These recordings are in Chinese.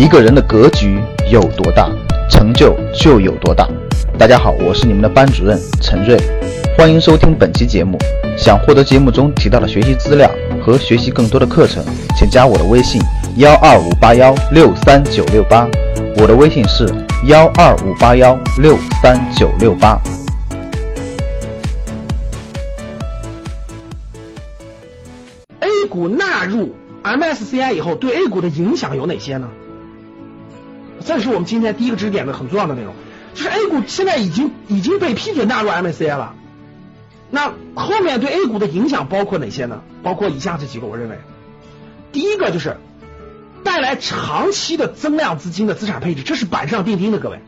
一个人的格局有多大，成就就有多大。大家好，我是你们的班主任陈瑞，欢迎收听本期节目。想获得节目中提到的学习资料和学习更多的课程，请加我的微信幺二五八幺六三九六八。我的微信是幺二五八幺六三九六八。A 股纳入 MSCI 以后，对 A 股的影响有哪些呢？这是我们今天第一个知识点的很重要的内容，就是 A 股现在已经已经被批准纳入 MSCI 了。那后面对 A 股的影响包括哪些呢？包括以下这几个，我认为，第一个就是带来长期的增量资金的资产配置，这是板上钉钉的，各位。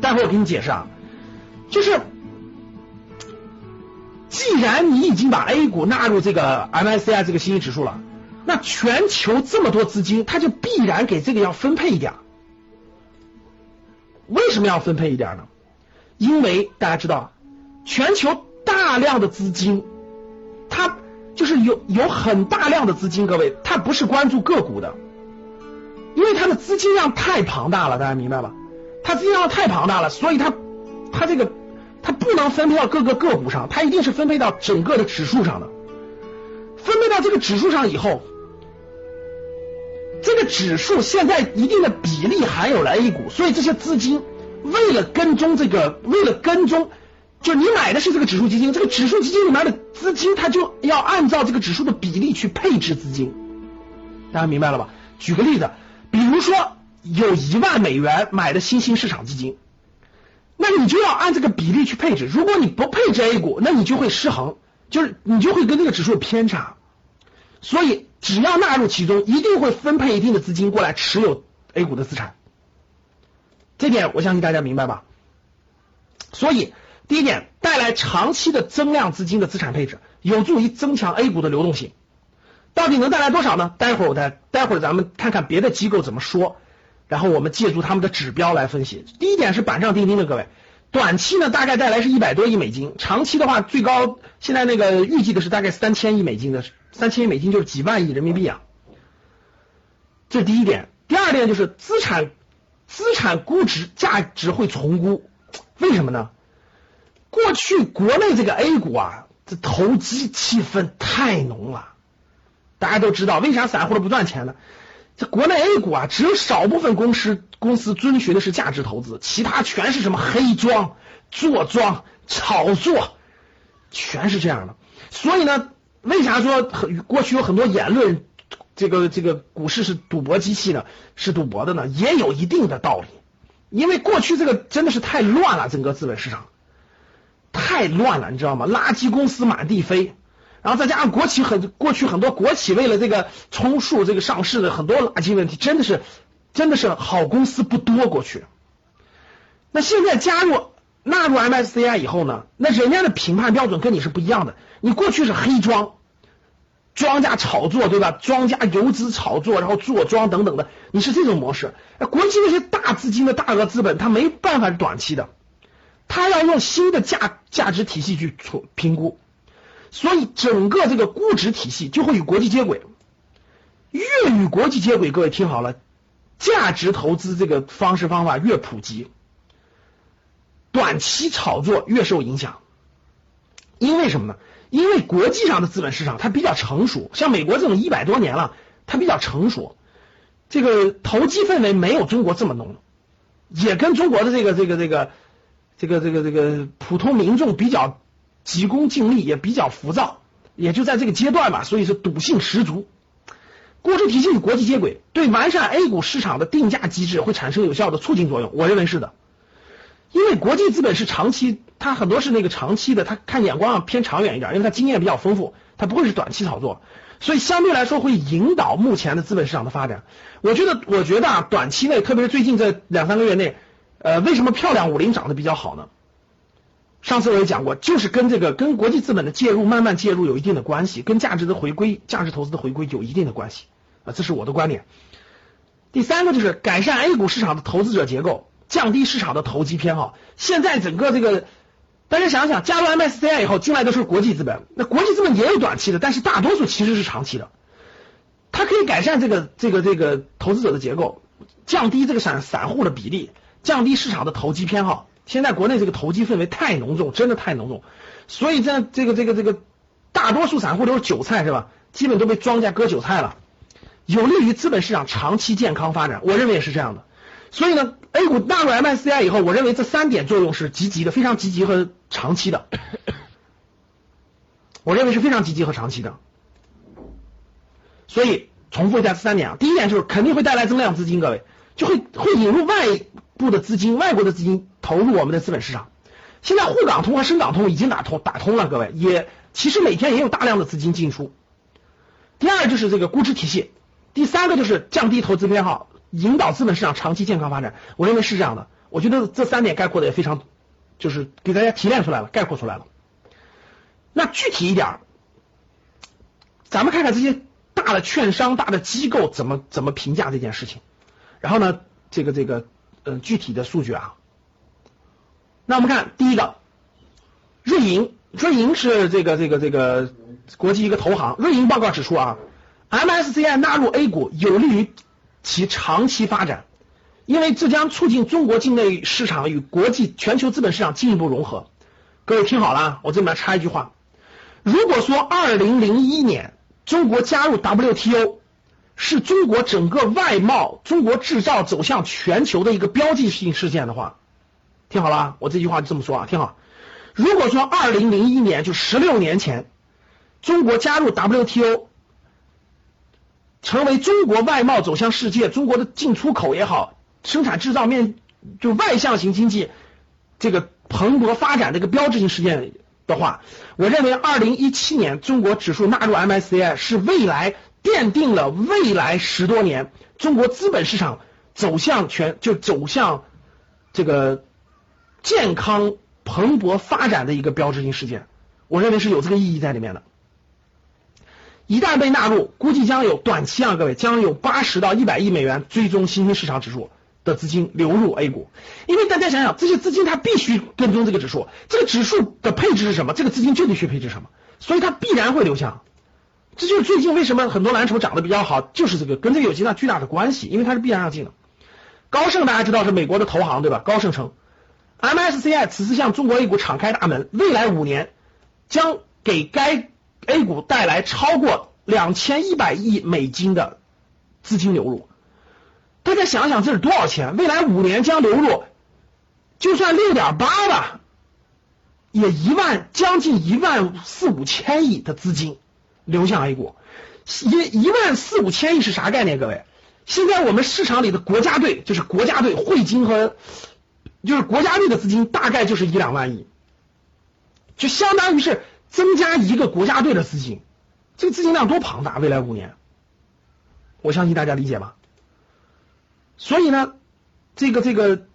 待会儿我给你解释啊，就是既然你已经把 A 股纳入这个 MSCI 这个新兴指数了，那全球这么多资金，它就必然给这个要分配一点。为什么要分配一点呢？因为大家知道，全球大量的资金，它就是有有很大量的资金，各位，它不是关注个股的，因为它的资金量太庞大了，大家明白吧？它资金量太庞大了，所以它它这个它不能分配到各个个股上，它一定是分配到整个的指数上的。分配到这个指数上以后，这个指数现在一定的比例含有了 A 股，所以这些资金为了跟踪这个，为了跟踪，就你买的是这个指数基金，这个指数基金里面的资金，它就要按照这个指数的比例去配置资金，大家明白了吧？举个例子，比如说有一万美元买的新兴市场基金，那你就要按这个比例去配置。如果你不配置 A 股，那你就会失衡，就是你就会跟这个指数有偏差。所以，只要纳入其中，一定会分配一定的资金过来持有 A 股的资产。这点我相信大家明白吧？所以，第一点，带来长期的增量资金的资产配置，有助于增强 A 股的流动性。到底能带来多少呢？待会儿我再，待会儿咱们看看别的机构怎么说，然后我们借助他们的指标来分析。第一点是板上钉钉的，各位。短期呢，大概带来是一百多亿美金；长期的话，最高现在那个预计的是大概三千亿美金的，三千亿美金就是几万亿人民币啊。这是第一点。第二点就是资产资产估值价值会重估，为什么呢？过去国内这个 A 股啊，这投机气氛太浓了，大家都知道，为啥散户都不赚钱呢？这国内 A 股啊，只有少部分公司公司遵循的是价值投资，其他全是什么黑庄、坐庄、炒作，全是这样的。所以呢，为啥说很过去有很多言论，这个这个股市是赌博机器呢？是赌博的呢？也有一定的道理。因为过去这个真的是太乱了，整个资本市场太乱了，你知道吗？垃圾公司满地飞。然后再加上国企很过去很多国企为了这个充数这个上市的很多垃圾问题，真的是真的是好公司不多过去。那现在加入纳入 MSCI 以后呢，那人家的评判标准跟你是不一样的。你过去是黑庄，庄家炒作对吧？庄家游资炒作，然后坐庄等等的，你是这种模式。国际那些大资金的大额资本，它没办法是短期的，它要用新的价价值体系去评评估。所以整个这个估值体系就会与国际接轨，越与国际接轨，各位听好了，价值投资这个方式方法越普及，短期炒作越受影响。因为什么呢？因为国际上的资本市场它比较成熟，像美国这种一百多年了，它比较成熟，这个投机氛围没有中国这么浓，也跟中国的这个这个这个这个这个这个普通民众比较。急功近利也比较浮躁，也就在这个阶段吧，所以是赌性十足。估值体系与国际接轨，对完善 A 股市场的定价机制会产生有效的促进作用。我认为是的，因为国际资本是长期，它很多是那个长期的，它看眼光偏长远一点，因为它经验比较丰富，它不会是短期炒作，所以相对来说会引导目前的资本市场的发展。我觉得，我觉得啊，短期内，特别是最近这两三个月内，呃，为什么漂亮五零涨得比较好呢？上次我也讲过，就是跟这个跟国际资本的介入慢慢介入有一定的关系，跟价值的回归、价值投资的回归有一定的关系啊，这是我的观点。第三个就是改善 A 股市场的投资者结构，降低市场的投机偏好。现在整个这个，大家想想，加入 MSCI 以后进来都是国际资本，那国际资本也有短期的，但是大多数其实是长期的，它可以改善这个这个这个投资者的结构。降低这个散散户的比例，降低市场的投机偏好。现在国内这个投机氛围太浓重，真的太浓重，所以在这个这个这个大多数散户都是韭菜是吧？基本都被庄家割韭菜了，有利于资本市场长期健康发展。我认为也是这样的。所以呢，A 股纳入 MSCI 以后，我认为这三点作用是积极的，非常积极和长期的。我认为是非常积极和长期的。所以重复一下这三点啊，第一点就是肯定会带来增量资金，各位就会会引入外部的资金、外国的资金投入我们的资本市场。现在沪港通和深港通已经打通打通了，各位也其实每天也有大量的资金进出。第二就是这个估值体系，第三个就是降低投资偏好。引导资本市场长期健康发展，我认为是这样的。我觉得这三点概括的也非常，就是给大家提炼出来了，概括出来了。那具体一点，咱们看看这些大的券商、大的机构怎么怎么评价这件事情。然后呢，这个这个呃具体的数据啊，那我们看第一个，瑞银，瑞银是这个这个这个国际一个投行，瑞银报告指出啊，MSCI 纳入 A 股有利于。其长期发展，因为这将促进中国境内市场与国际全球资本市场进一步融合。各位听好了，我这里面插一句话：如果说二零零一年中国加入 WTO 是中国整个外贸、中国制造走向全球的一个标记性事件的话，听好了，我这句话就这么说啊，听好。如果说二零零一年就十六年前中国加入 WTO。成为中国外贸走向世界，中国的进出口也好，生产制造面就外向型经济这个蓬勃发展的一个标志性事件的话，我认为二零一七年中国指数纳入 MSCI 是未来奠定了未来十多年中国资本市场走向全就走向这个健康蓬勃发展的一个标志性事件，我认为是有这个意义在里面的。一旦被纳入，估计将有短期啊，各位将有八十到一百亿美元追踪新兴市场指数的资金流入 A 股。因为大家想想，这些资金它必须跟踪这个指数，这个指数的配置是什么，这个资金就得去配置什么，所以它必然会流向。这就是最近为什么很多蓝筹涨得比较好，就是这个跟这个有极大巨大的关系，因为它是必然要进的。高盛大家知道是美国的投行对吧？高盛称，MSCI 此次向中国 A 股敞开大门，未来五年将给该。A 股带来超过两千一百亿美金的资金流入，大家想想这是多少钱？未来五年将流入，就算六点八吧，也一万将近一万四五千亿的资金流向 A 股，一一万四五千亿是啥概念？各位，现在我们市场里的国家队就是国家队汇金和就是国家队的资金大概就是一两万亿，就相当于是。增加一个国家队的资金，这个资金量多庞大！未来五年，我相信大家理解吧。所以呢，这个这个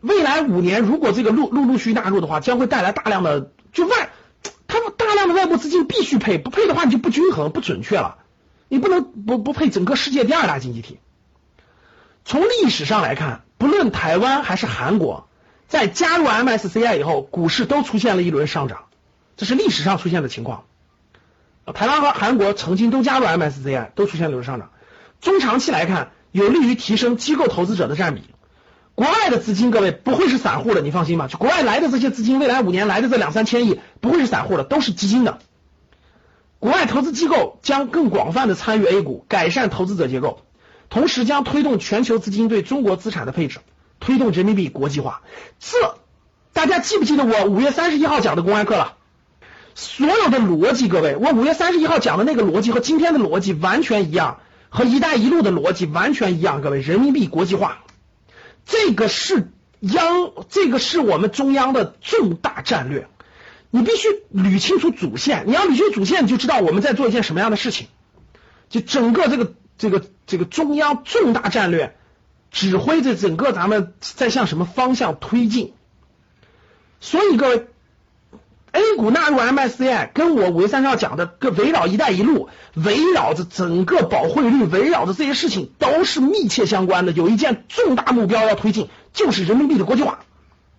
未来五年，如果这个陆陆陆续纳入的话，将会带来大量的就外，他们大量的外部资金必须配，不配的话你就不均衡、不准确了。你不能不不配整个世界第二大经济体。从历史上来看，不论台湾还是韩国。在加入 MSCI 以后，股市都出现了一轮上涨，这是历史上出现的情况。台湾和韩国曾经都加入 MSCI，都出现了一轮上涨。中长期来看，有利于提升机构投资者的占比。国外的资金，各位不会是散户的，你放心吧。就国外来的这些资金，未来五年来的这两三千亿，不会是散户的，都是基金的。国外投资机构将更广泛的参与 A 股，改善投资者结构，同时将推动全球资金对中国资产的配置。推动人民币国际化，这大家记不记得我五月三十一号讲的公开课了？所有的逻辑，各位，我五月三十一号讲的那个逻辑和今天的逻辑完全一样，和“一带一路”的逻辑完全一样。各位，人民币国际化，这个是央，这个是我们中央的重大战略，你必须捋清楚主线。你要捋清楚主线，你就知道我们在做一件什么样的事情。就整个这个这个这个中央重大战略。指挥着整个咱们在向什么方向推进，所以各位，A 股纳入 MSCI，跟我五月三十号讲的，跟围绕“一带一路”，围绕着整个保汇率，围绕着这些事情都是密切相关的。有一件重大目标要推进，就是人民币的国际化。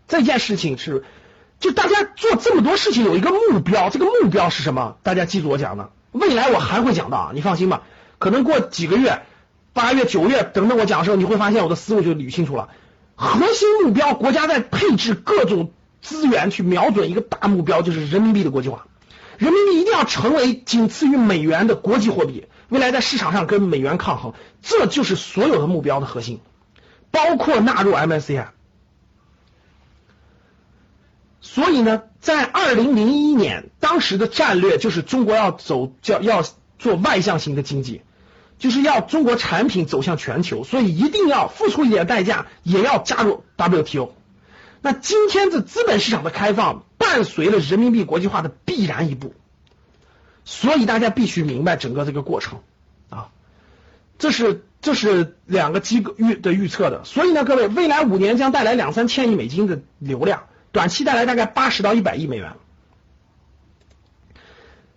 这件事情是，就大家做这么多事情有一个目标，这个目标是什么？大家记住我讲的，未来我还会讲到，你放心吧。可能过几个月。八月、九月等等我讲的时候，你会发现我的思路就捋清楚了。核心目标，国家在配置各种资源去瞄准一个大目标，就是人民币的国际化。人民币一定要成为仅次于美元的国际货币，未来在市场上跟美元抗衡，这就是所有的目标的核心，包括纳入 MSCI。所以呢，在二零零一年，当时的战略就是中国要走叫要做外向型的经济，就是要中国产品走向全球，所以一定要付出一点代价，也要加入 WTO。那今天的资本市场的开放，伴随了人民币国际化的必然一步，所以大家必须明白整个这个过程啊，这是这是两个机构预的预测的，所以呢，各位，未来五年将带来两三千亿美金的流量，短期带来大概八十到一百亿美元。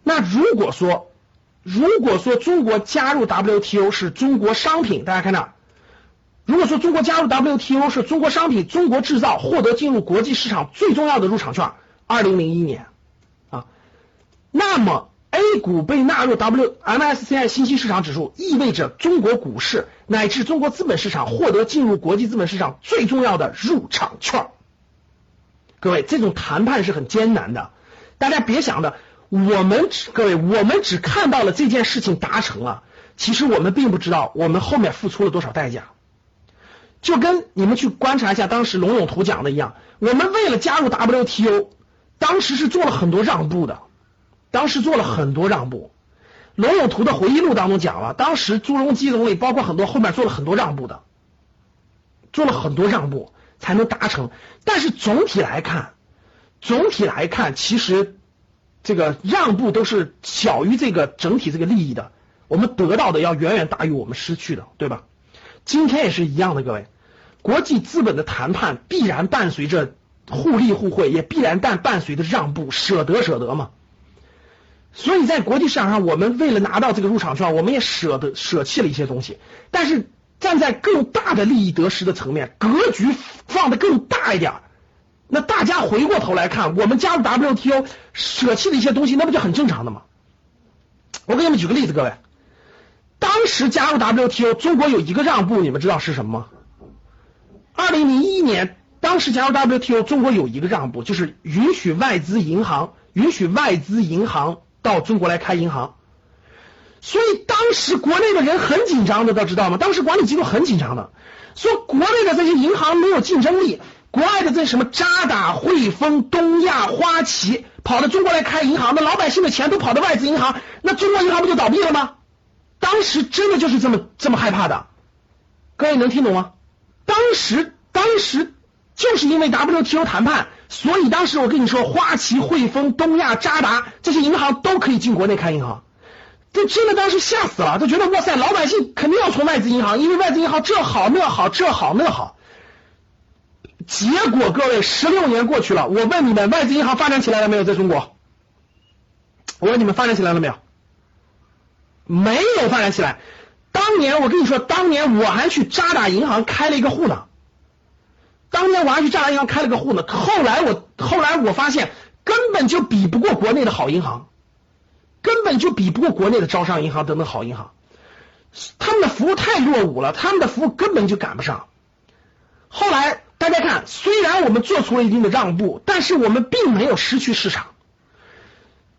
那如果说如果说中国加入 WTO 是中国商品，大家看到。如果说中国加入 WTO 是中国商品中国制造获得进入国际市场最重要的入场券，二零零一年啊，那么 A 股被纳入 W MSCI 新兴市场指数，意味着中国股市乃至中国资本市场获得进入国际资本市场最重要的入场券。各位，这种谈判是很艰难的，大家别想着，我们只各位，我们只看到了这件事情达成了，其实我们并不知道我们后面付出了多少代价。就跟你们去观察一下当时龙永图讲的一样，我们为了加入 WTO，当时是做了很多让步的，当时做了很多让步。龙永图的回忆录当中讲了，当时朱镕基总理包括很多后面做了很多让步的，做了很多让步才能达成。但是总体来看，总体来看，其实这个让步都是小于这个整体这个利益的，我们得到的要远远大于我们失去的，对吧？今天也是一样的，各位，国际资本的谈判必然伴随着互利互惠，也必然但伴随着让步，舍得舍得嘛。所以在国际市场上，我们为了拿到这个入场券，我们也舍得舍弃了一些东西。但是站在更大的利益得失的层面，格局放的更大一点，那大家回过头来看，我们加入 WTO 舍弃的一些东西，那不就很正常的吗？我给你们举个例子，各位。当时加入 WTO，中国有一个让步，你们知道是什么吗？二零零一年，当时加入 WTO，中国有一个让步，就是允许外资银行允许外资银行到中国来开银行。所以当时国内的人很紧张的，都知道吗？当时管理机构很紧张的，说国内的这些银行没有竞争力，国外的这什么渣打、汇丰、东亚、花旗跑到中国来开银行，那老百姓的钱都跑到外资银行，那中国银行不就倒闭了吗？当时真的就是这么这么害怕的，各位能听懂吗？当时当时就是因为 WTO 谈判，所以当时我跟你说，花旗、汇丰、东亚、渣打这些银行都可以进国内开银行，这真的当时吓死了，都觉得哇塞，老百姓肯定要从外资银行，因为外资银行这好那好这好那好。结果各位，十六年过去了，我问你们，外资银行发展起来了没有？在中国，我问你们，发展起来了没有？没有发展起来。当年我跟你说，当年我还去渣打银行开了一个户呢。当年我还去渣打银行开了个户呢。后来我后来我发现，根本就比不过国内的好银行，根本就比不过国内的招商银行等等好银行。他们的服务太落伍了，他们的服务根本就赶不上。后来大家看，虽然我们做出了一定的让步，但是我们并没有失去市场。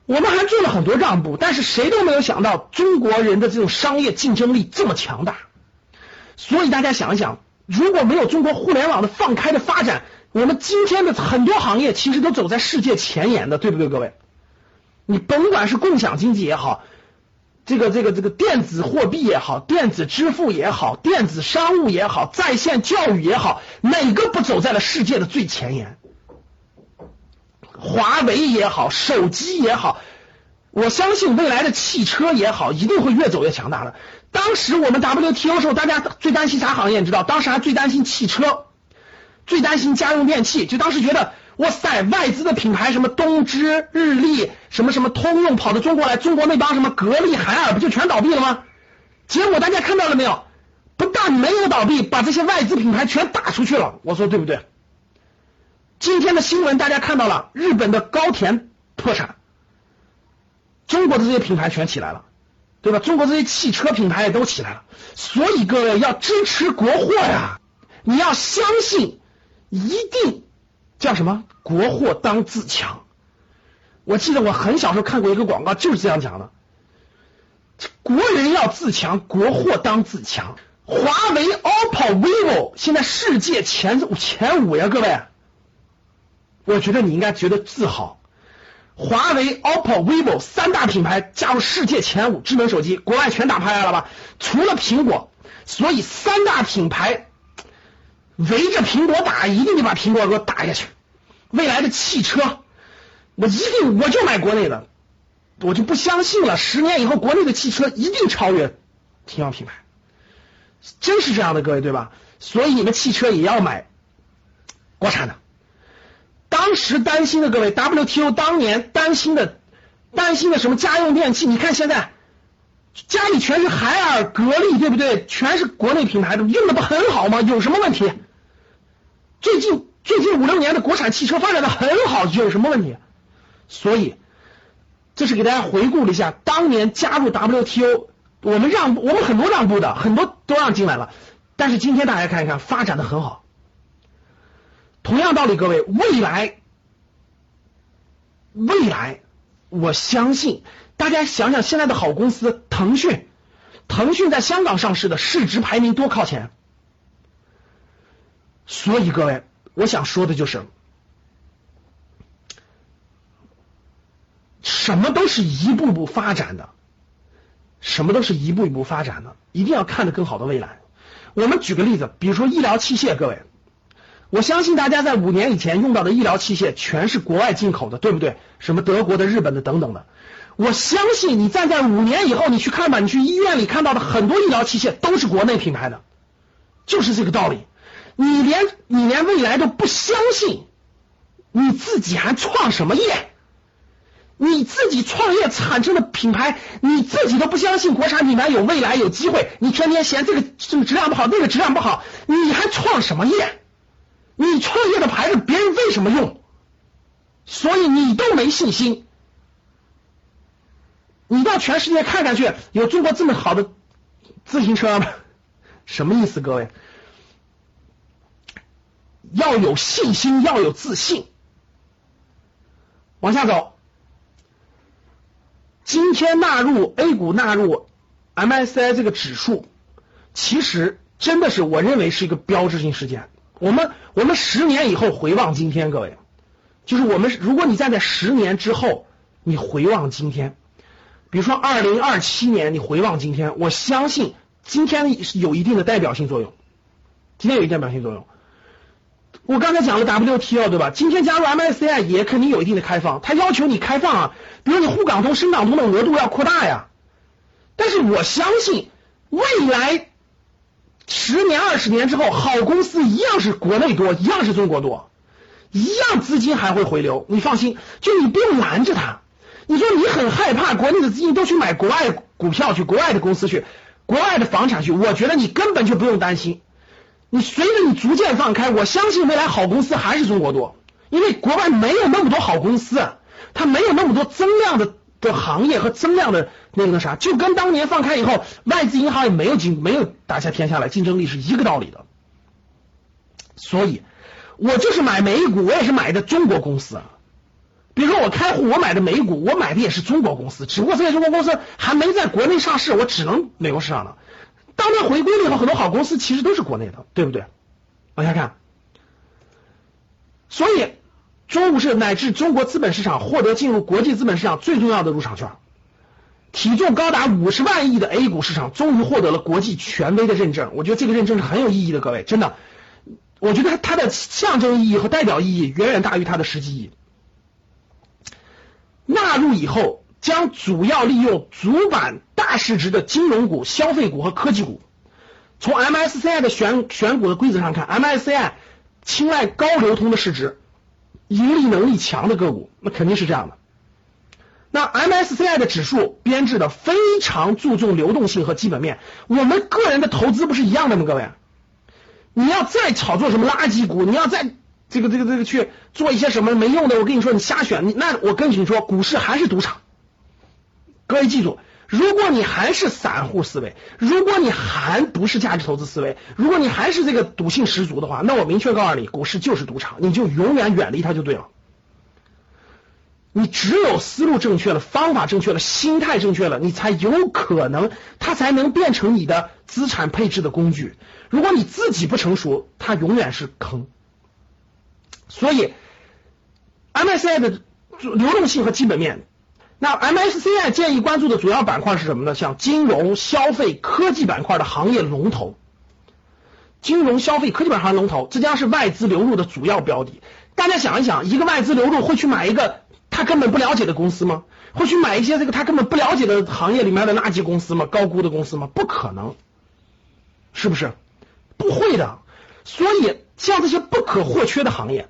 我们还做了很多让步，但是谁都没有想到中国人的这种商业竞争力这么强大。所以大家想一想，如果没有中国互联网的放开的发展，我们今天的很多行业其实都走在世界前沿的，对不对，各位？你甭管是共享经济也好，这个这个这个电子货币也好，电子支付也好，电子商务也好，在线教育也好，哪个不走在了世界的最前沿？华为也好，手机也好，我相信未来的汽车也好，一定会越走越强大的。当时我们 WTO 时候，大家最担心啥行业？你知道？当时还最担心汽车，最担心家用电器。就当时觉得，哇塞，外资的品牌什么东芝、日立、什么什么通用跑到中国来，中国那帮什么格力、海尔不就全倒闭了吗？结果大家看到了没有？不但没有倒闭，把这些外资品牌全打出去了。我说对不对？今天的新闻大家看到了，日本的高田破产，中国的这些品牌全起来了。对吧？中国这些汽车品牌也都起来了，所以各位要支持国货呀！你要相信，一定叫什么？国货当自强。我记得我很小时候看过一个广告，就是这样讲的：国人要自强，国货当自强。华为、OPPO、vivo 现在世界前前五呀，各位，我觉得你应该觉得自豪。华为、OPPO、vivo 三大品牌加入世界前五智能手机，国外全打趴下了吧？除了苹果，所以三大品牌围着苹果打，一定得把苹果给我打下去。未来的汽车，我一定我就买国内的，我就不相信了。十年以后，国内的汽车一定超越同样品牌，真是这样的，各位对吧？所以你们汽车也要买国产的。当时担心的各位，WTO 当年担心的担心的什么家用电器？你看现在家里全是海尔、格力，对不对？全是国内品牌的，用的不很好吗？有什么问题？最近最近五六年的国产汽车发展的很好，有什么问题？所以这是给大家回顾了一下，当年加入 WTO，我们让我们很多让步的，很多都让进来了，但是今天大家看一看，发展的很好。同样道理，各位，未来，未来，我相信大家想想，现在的好公司，腾讯，腾讯在香港上市的市值排名多靠前。所以各位，我想说的就是，什么都是一步步发展的，什么都是一步一步发展的，一定要看得更好的未来。我们举个例子，比如说医疗器械，各位。我相信大家在五年以前用到的医疗器械全是国外进口的，对不对？什么德国的、日本的等等的。我相信你站在五年以后，你去看吧，你去医院里看到的很多医疗器械都是国内品牌的，就是这个道理。你连你连未来都不相信，你自己还创什么业？你自己创业产生的品牌，你自己都不相信国产品牌有未来有机会，你天天嫌这个这个质量不好，那个质量不好，你还创什么业？你创业的牌子别人为什么用？所以你都没信心。你到全世界看看去，有中国这么好的自行车吗？什么意思，各位？要有信心，要有自信。往下走，今天纳入 A 股纳入 MSCI 这个指数，其实真的是我认为是一个标志性事件。我们我们十年以后回望今天，各位，就是我们如果你站在十年之后，你回望今天，比如说二零二七年，你回望今天，我相信今天有一定的代表性作用。今天有一定代表性作用。我刚才讲了 WTO 对吧？今天加入 MSCI 也肯定有一定的开放，它要求你开放啊，比如你沪港通、深港通的额度要扩大呀。但是我相信未来。十年、二十年之后，好公司一样是国内多，一样是中国多，一样资金还会回流。你放心，就你不用拦着他。你说你很害怕国内的资金都去买国外股票去，国外的公司去，国外的房产去，我觉得你根本就不用担心。你随着你逐渐放开，我相信未来好公司还是中国多，因为国外没有那么多好公司，它没有那么多增量的。的行业和增量的那个啥，就跟当年放开以后，外资银行也没有竞没有打下天下来，竞争力是一个道理的。所以，我就是买美股，我也是买的中国公司。比如说我开户，我买的美股，我买的也是中国公司，只不过这些中国公司还没在国内上市，我只能美国市场了。当年回归了以后，很多好公司其实都是国内的，对不对？往下看，所以。中股市乃至中国资本市场获得进入国际资本市场最重要的入场券，体重高达五十万亿的 A 股市场终于获得了国际权威的认证。我觉得这个认证是很有意义的，各位，真的，我觉得它的象征意义和代表意义远远大于它的实际意义。纳入以后，将主要利用主板大市值的金融股、消费股和科技股。从 MSCI 的选选股的规则上看，MSCI 青睐高流通的市值。盈利能力强的个股，那肯定是这样的。那 MSCI 的指数编制的非常注重流动性和基本面。我们个人的投资不是一样的吗？各位，你要再炒作什么垃圾股，你要再这个这个这个去做一些什么没用的，我跟你说，你瞎选，你那我跟你说，股市还是赌场。各位记住，如果你还是散户思维，如果你还不是价值投资思维，如果你还是这个赌性十足的话，那我明确告诉你，股市就是赌场，你就永远远离它就对了。你只有思路正确了，方法正确了，心态正确了，你才有可能，它才能变成你的资产配置的工具。如果你自己不成熟，它永远是坑。所以，MSCI 的流动性和基本面，那 MSCI 建议关注的主要板块是什么呢？像金融、消费、科技板块的行业龙头，金融、消费、科技板块龙头，这将是外资流入的主要标的。大家想一想，一个外资流入会去买一个？他根本不了解的公司吗？会去买一些这个他根本不了解的行业里面的垃圾公司吗？高估的公司吗？不可能，是不是？不会的。所以像这些不可或缺的行业，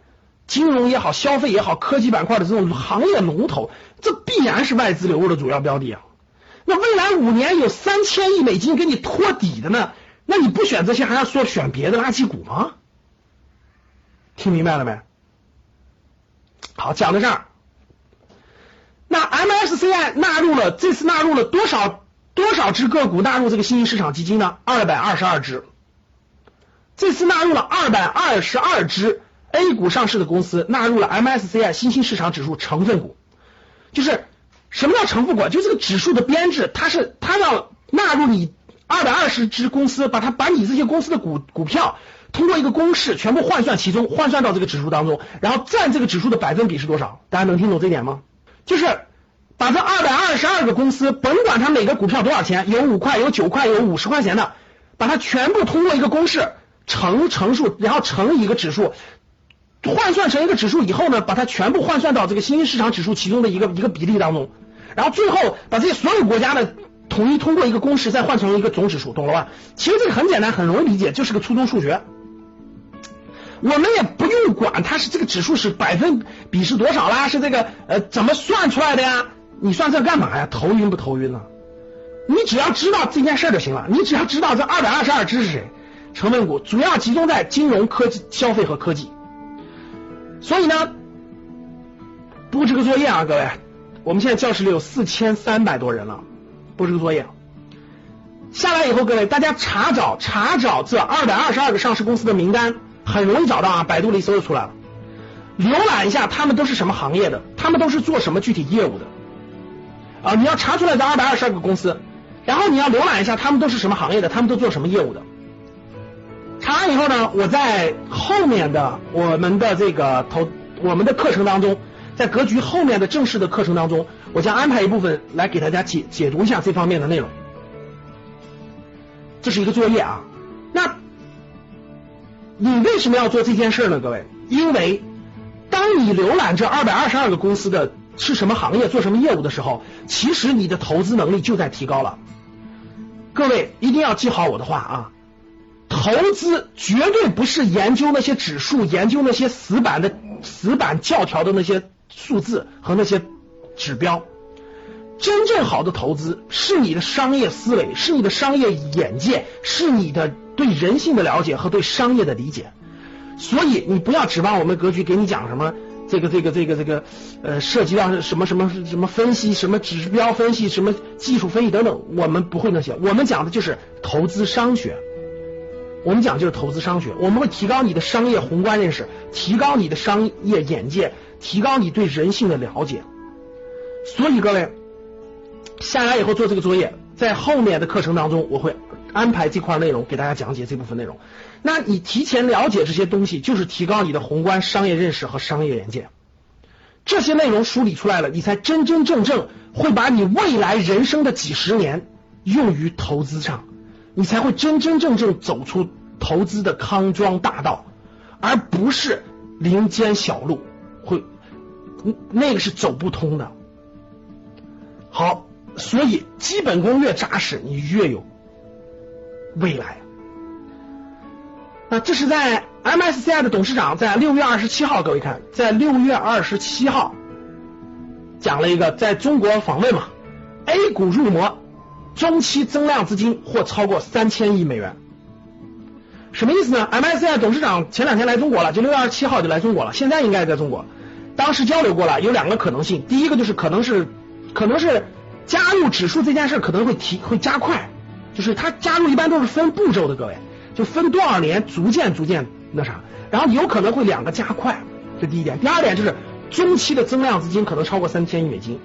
金融也好，消费也好，科技板块的这种行业龙头，这必然是外资流入的主要标的啊。那未来五年有三千亿美金给你托底的呢？那你不选这些，还要说选别的垃圾股吗？听明白了没？好，讲到这儿。那 MSCI 纳入了这次纳入了多少多少只个股纳入这个新兴市场基金呢？二百二十二只。这次纳入了二百二十二只 A 股上市的公司纳入了 MSCI 新兴市场指数成分股。就是什么叫成分股？就这个指数的编制，它是它要纳入你二百二十只公司，把它把你这些公司的股股票通过一个公式全部换算其中，换算到这个指数当中，然后占这个指数的百分比是多少？大家能听懂这点吗？就是把这二百二十二个公司，甭管它每个股票多少钱，有五块、有九块、有五十块钱的，把它全部通过一个公式乘乘数，然后乘一个指数，换算成一个指数以后呢，把它全部换算到这个新兴市场指数其中的一个一个比例当中，然后最后把这些所有国家的统一通过一个公式再换成一个总指数，懂了吧？其实这个很简单，很容易理解，就是个初中数学。我们也不用管它是这个指数是百分比是多少啦，是这个呃怎么算出来的呀？你算这干嘛呀？头晕不头晕呢？你只要知道这件事就行了。你只要知道这二百二十二只是谁，成分股主要集中在金融、科技、消费和科技。所以呢，布置个作业啊，各位，我们现在教室里有四千三百多人了，布置个作业。下来以后，各位大家查找查找这二百二十二个上市公司的名单。很容易找到啊，百度里搜就出来了。浏览一下，他们都是什么行业的？他们都是做什么具体业务的？啊，你要查出来这二百二十二个公司，然后你要浏览一下，他们都是什么行业的？他们都做什么业务的？完以后呢，我在后面的我们的这个投我们的课程当中，在格局后面的正式的课程当中，我将安排一部分来给大家解解读一下这方面的内容。这是一个作业啊，那。你为什么要做这件事呢？各位，因为当你浏览这二百二十二个公司的是什么行业、做什么业务的时候，其实你的投资能力就在提高了。各位一定要记好我的话啊！投资绝对不是研究那些指数、研究那些死板的、死板教条的那些数字和那些指标。真正好的投资是你的商业思维，是你的商业眼界，是你的。对人性的了解和对商业的理解，所以你不要指望我们格局给你讲什么这个这个这个这个呃涉及到什么什么什么分析什么指标分析什么技术分析等等，我们不会那些，我们讲的就是投资商学，我们讲就是投资商学，我们会提高你的商业宏观认识，提高你的商业眼界，提高你对人性的了解。所以各位下来以后做这个作业，在后面的课程当中我会。安排这块内容给大家讲解这部分内容，那你提前了解这些东西，就是提高你的宏观商业认识和商业眼界。这些内容梳理出来了，你才真真正正会把你未来人生的几十年用于投资上，你才会真真正正走出投资的康庄大道，而不是林间小路，会那个是走不通的。好，所以基本功越扎实，你越有。未来，那这是在 MSCI 的董事长在六月二十七号，各位看，在六月二十七号讲了一个在中国访问嘛，A 股入魔，中期增量资金或超过三千亿美元，什么意思呢？MSCI 董事长前两天来中国了，就六月二十七号就来中国了，现在应该在中国，当时交流过了，有两个可能性，第一个就是可能是可能是。加入指数这件事可能会提会加快，就是它加入一般都是分步骤的，各位就分多少年，逐渐逐渐那啥，然后有可能会两个加快，这第一点。第二点就是中期的增量资金可能超过三千亿美金，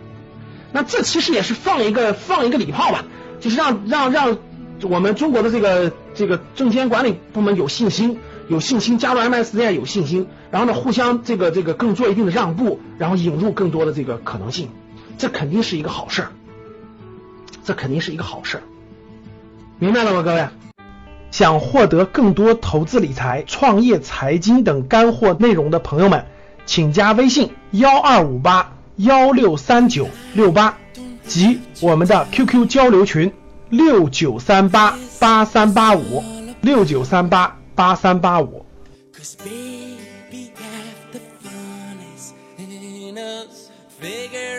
那这其实也是放一个放一个礼炮吧，就是让让让我们中国的这个这个证监管理部门有信心。有信心加入 MSCI 有信心，然后呢，互相这个这个更做一定的让步，然后引入更多的这个可能性，这肯定是一个好事儿，这肯定是一个好事儿，明白了吗，各位？想获得更多投资理财、创业、财经等干货内容的朋友们，请加微信幺二五八幺六三九六八及我们的 QQ 交流群六九三八八三八五六九三八八三八五。Figure